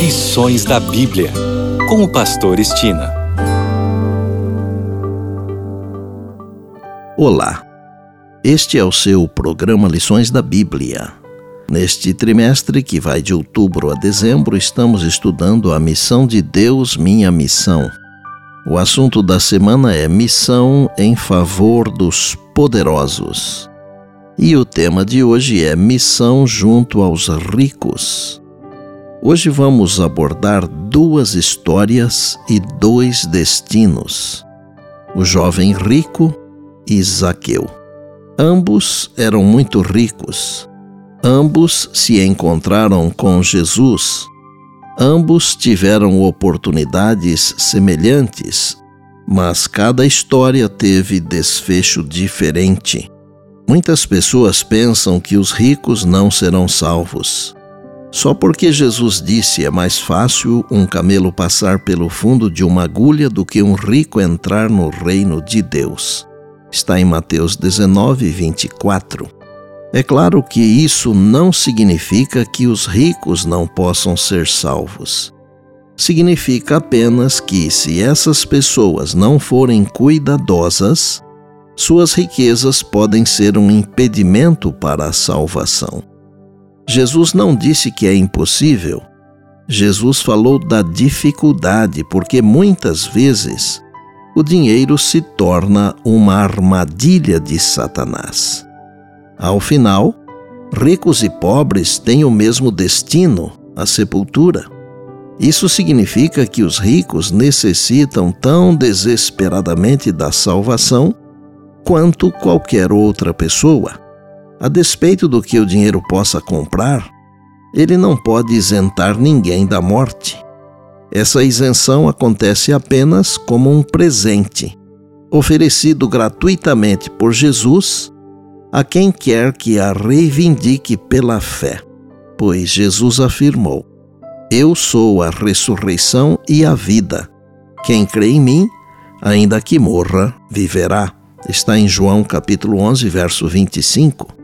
Lições da Bíblia, com o Pastor Estina. Olá, este é o seu programa Lições da Bíblia. Neste trimestre, que vai de outubro a dezembro, estamos estudando a missão de Deus, minha missão. O assunto da semana é Missão em favor dos poderosos. E o tema de hoje é Missão junto aos ricos. Hoje vamos abordar duas histórias e dois destinos: o jovem rico e Zaqueu. Ambos eram muito ricos, Ambos se encontraram com Jesus. Ambos tiveram oportunidades semelhantes, mas cada história teve desfecho diferente. Muitas pessoas pensam que os ricos não serão salvos. Só porque Jesus disse é mais fácil um camelo passar pelo fundo de uma agulha do que um rico entrar no reino de Deus. Está em Mateus 19, 24. É claro que isso não significa que os ricos não possam ser salvos. Significa apenas que, se essas pessoas não forem cuidadosas, suas riquezas podem ser um impedimento para a salvação. Jesus não disse que é impossível. Jesus falou da dificuldade, porque muitas vezes o dinheiro se torna uma armadilha de Satanás. Ao final, ricos e pobres têm o mesmo destino, a sepultura. Isso significa que os ricos necessitam tão desesperadamente da salvação quanto qualquer outra pessoa. A despeito do que o dinheiro possa comprar, ele não pode isentar ninguém da morte. Essa isenção acontece apenas como um presente, oferecido gratuitamente por Jesus a quem quer que a reivindique pela fé, pois Jesus afirmou: Eu sou a ressurreição e a vida. Quem crê em mim, ainda que morra, viverá. Está em João capítulo 11, verso 25.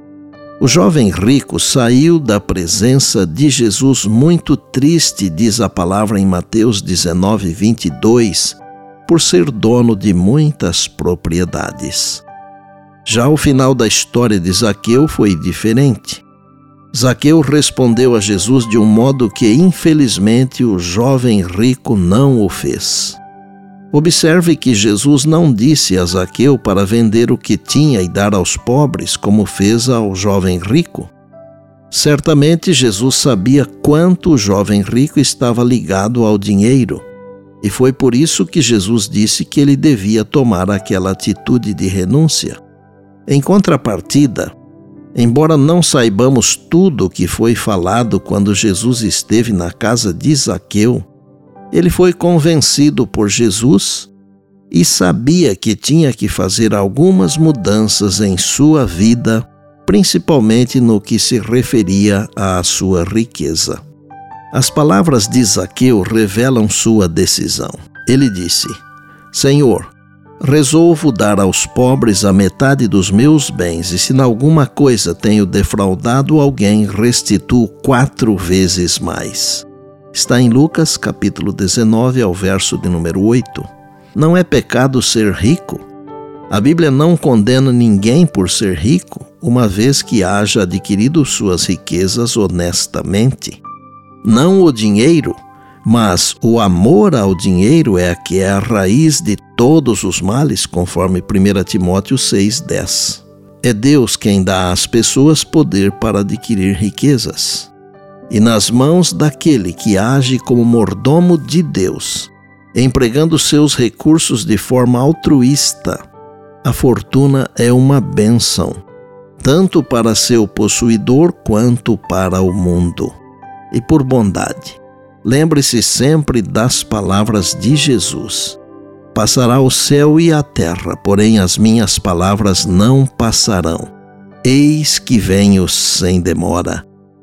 O jovem rico saiu da presença de Jesus muito triste, diz a palavra em Mateus 19, 22, por ser dono de muitas propriedades. Já o final da história de Zaqueu foi diferente. Zaqueu respondeu a Jesus de um modo que, infelizmente, o jovem rico não o fez. Observe que Jesus não disse a Zaqueu para vender o que tinha e dar aos pobres, como fez ao jovem rico. Certamente Jesus sabia quanto o jovem rico estava ligado ao dinheiro, e foi por isso que Jesus disse que ele devia tomar aquela atitude de renúncia. Em contrapartida, embora não saibamos tudo o que foi falado quando Jesus esteve na casa de Zaqueu, ele foi convencido por Jesus e sabia que tinha que fazer algumas mudanças em sua vida, principalmente no que se referia à sua riqueza. As palavras de Zaqueu revelam sua decisão. Ele disse: Senhor, Resolvo dar aos pobres a metade dos meus bens, e se em alguma coisa tenho defraudado alguém, restituo quatro vezes mais. Está em Lucas capítulo 19, ao verso de número 8. Não é pecado ser rico? A Bíblia não condena ninguém por ser rico, uma vez que haja adquirido suas riquezas honestamente. Não o dinheiro, mas o amor ao dinheiro é que é a raiz de todos os males, conforme 1 Timóteo 6,10. É Deus quem dá às pessoas poder para adquirir riquezas. E nas mãos daquele que age como mordomo de Deus, empregando seus recursos de forma altruísta, a fortuna é uma bênção, tanto para seu possuidor quanto para o mundo. E por bondade, Lembre-se sempre das palavras de Jesus. Passará o céu e a terra, porém as minhas palavras não passarão. Eis que venho sem demora.